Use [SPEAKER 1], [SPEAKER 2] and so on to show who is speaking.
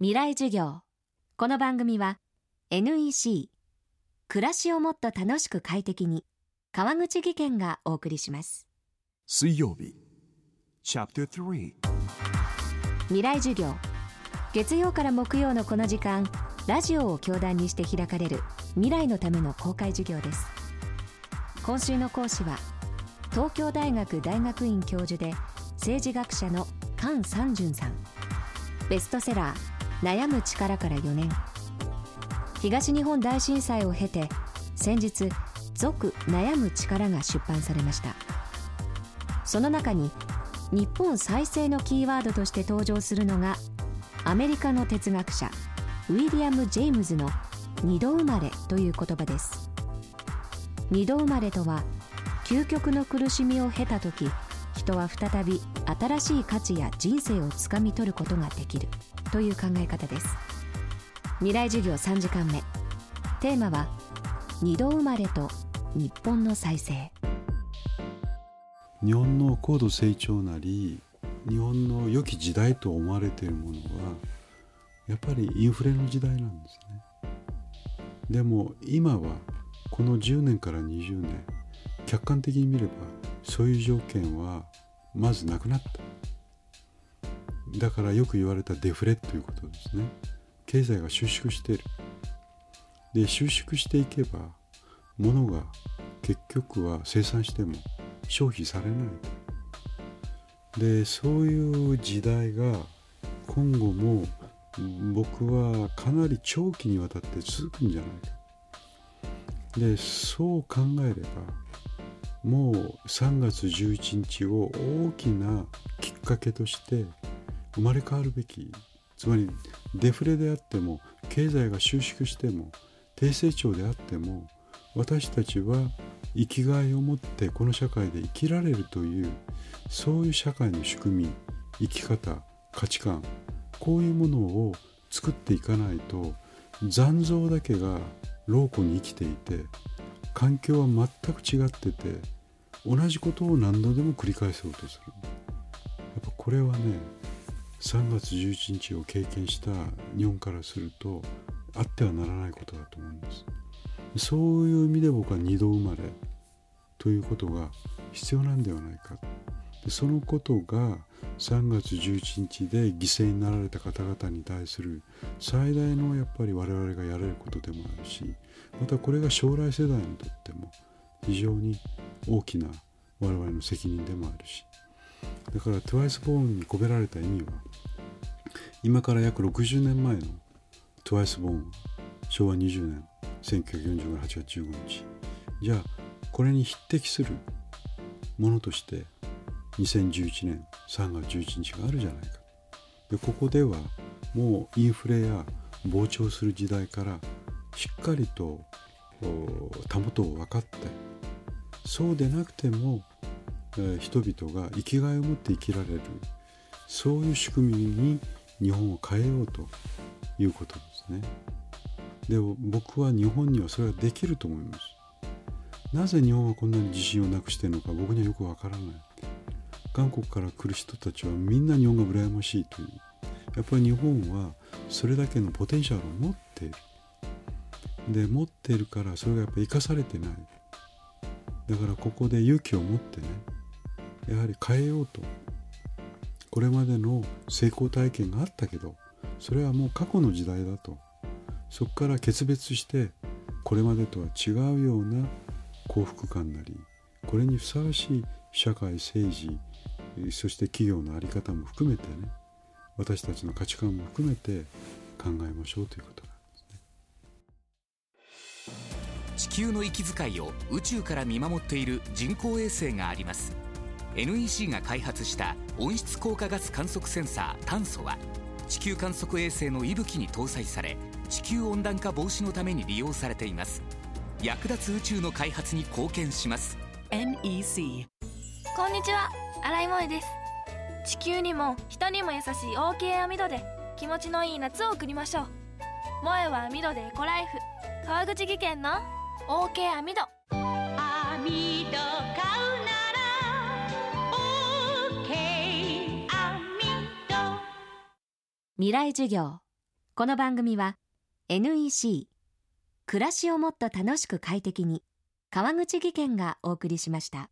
[SPEAKER 1] 未来授業。この番組は NEC 暮らしをもっと楽しく快適に川口義賢がお送りします。
[SPEAKER 2] 水曜日 Chapter 3
[SPEAKER 1] 未来授業。月曜から木曜のこの時間ラジオを教壇にして開かれる未来のための公開授業です。今週の講師は東京大学大学院教授で政治学者の菅三淳さん。ベストセラー悩む力から4年。東日本大震災を経て先日「続悩む力」が出版されました。その中に日本再生のキーワードとして登場するのがアメリカの哲学者ウィリアム・ジェームズの二度生まれという言葉です。二度生まれとは究極の苦しみを経た時人は再び新しい価値や人生をつかみ取ることができる。という考え方です。未来授業3時間目。テーマは二度生まれと日本の再生。
[SPEAKER 3] 日本の高度成長なり日本の良き時代と思われているものはやっぱりインフレの時代なんですね。でも今はこの10年から20年客観的に見ればそういう条件はまずなくなった。だからよく言われたデフレということですね。経済が収縮している。で収縮していけば物が結局は生産しても消費されない。でそういう時代が今後も僕はかなり長期にわたって続くんじゃないか。でそう考えればもう3月11日を大きなきっかけとして生まれ変わるべきつまりデフレであっても経済が収縮しても低成長であっても私たちは生きがいを持ってこの社会で生きられるというそういう社会の仕組み生き方価値観こういうものを作っていかないと残像だけが老庫に生きていて環境は全く違ってて同じことを何度でも繰り返そうとする。やっぱこれはね3月11日を経験した日本からするとあってはならないことだと思うんです。そういう意味で僕は二度生まれということが必要なんではないか。でそのことが3月11日で犠牲になられた方々に対する最大のやっぱり我々がやれることでもあるしまたこれが将来世代にとっても非常に大きな我々の責任でもあるし。だから TWICE ボーンに込められた意味は今から約60年前の TWICE ボーン昭和20年1945年8月15日。じゃあこれに匹敵するものとして2011年3月11日があるじゃないか。でここではもうインフレや膨張する時代からしっかりとたもとを分かってそうでなくてもえ人々が生きがいを持って生きられるそういう仕組みに日本を変えようということですね。でも僕は日本にはそれはできると思います。なぜ日本はこんなに自信をなくしてるのか僕にはよくわからない。韓国から来る人たちはみんな日本が羨ましいという。やっぱり日本はそれだけのポテンシャルを持っている。で持っているからそれがやっぱり生かされてない。だからここで勇気を持ってねやはり変えようと。これまでの成功体験があったけどそれはもう過去の時代だと。そこから決別してこれまでとは違うような幸福感なりこれにふさわしい社会政治そして企業の在り方も含めてね私たちの価値観も含めて考えましょうということ。
[SPEAKER 4] 球の息遣いを宇宙から見守っている人工衛星があります。NEC が開発した温室効果ガス観測センサー炭素は地球観測衛星の息吹に搭載され地球温暖化防止のために利用されています。役立つ宇宙の開発に貢献します。
[SPEAKER 5] NEC こんにちは。新井萌です。地球にも人にも優しい OK 網戸で気持ちのいい夏を送りましょう。萌えは網戸でエコライフ川口技研の OK 網戸網戸買う
[SPEAKER 1] 未来授業。この番組は NEC 暮らしをもっと楽しく快適に川口義賢がお送りしました。